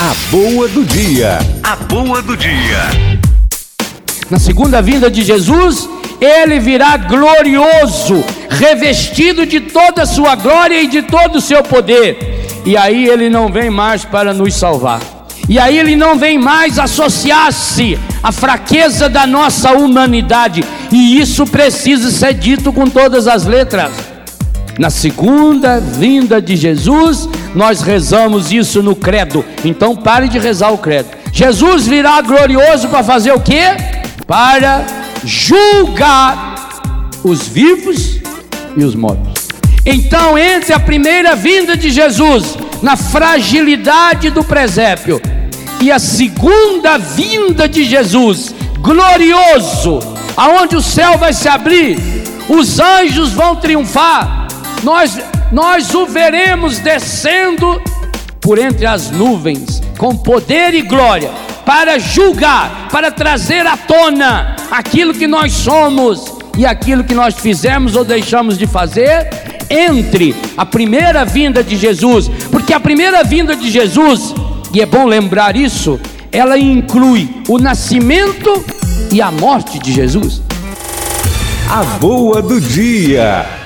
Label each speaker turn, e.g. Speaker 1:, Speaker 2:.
Speaker 1: A boa do dia. A boa do dia.
Speaker 2: Na segunda vinda de Jesus, ele virá glorioso, revestido de toda a sua glória e de todo o seu poder. E aí ele não vem mais para nos salvar. E aí ele não vem mais associar-se à fraqueza da nossa humanidade. E isso precisa ser dito com todas as letras. Na segunda vinda de Jesus, nós rezamos isso no credo. Então pare de rezar o credo. Jesus virá glorioso para fazer o quê? Para julgar os vivos e os mortos. Então, entre a primeira vinda de Jesus, na fragilidade do presépio, e a segunda vinda de Jesus, glorioso, aonde o céu vai se abrir, os anjos vão triunfar, nós, nós o veremos descendo por entre as nuvens, com poder e glória, para julgar, para trazer à tona aquilo que nós somos e aquilo que nós fizemos ou deixamos de fazer entre a primeira vinda de Jesus, porque a primeira vinda de Jesus, e é bom lembrar isso, ela inclui o nascimento e a morte de Jesus.
Speaker 1: A boa do dia.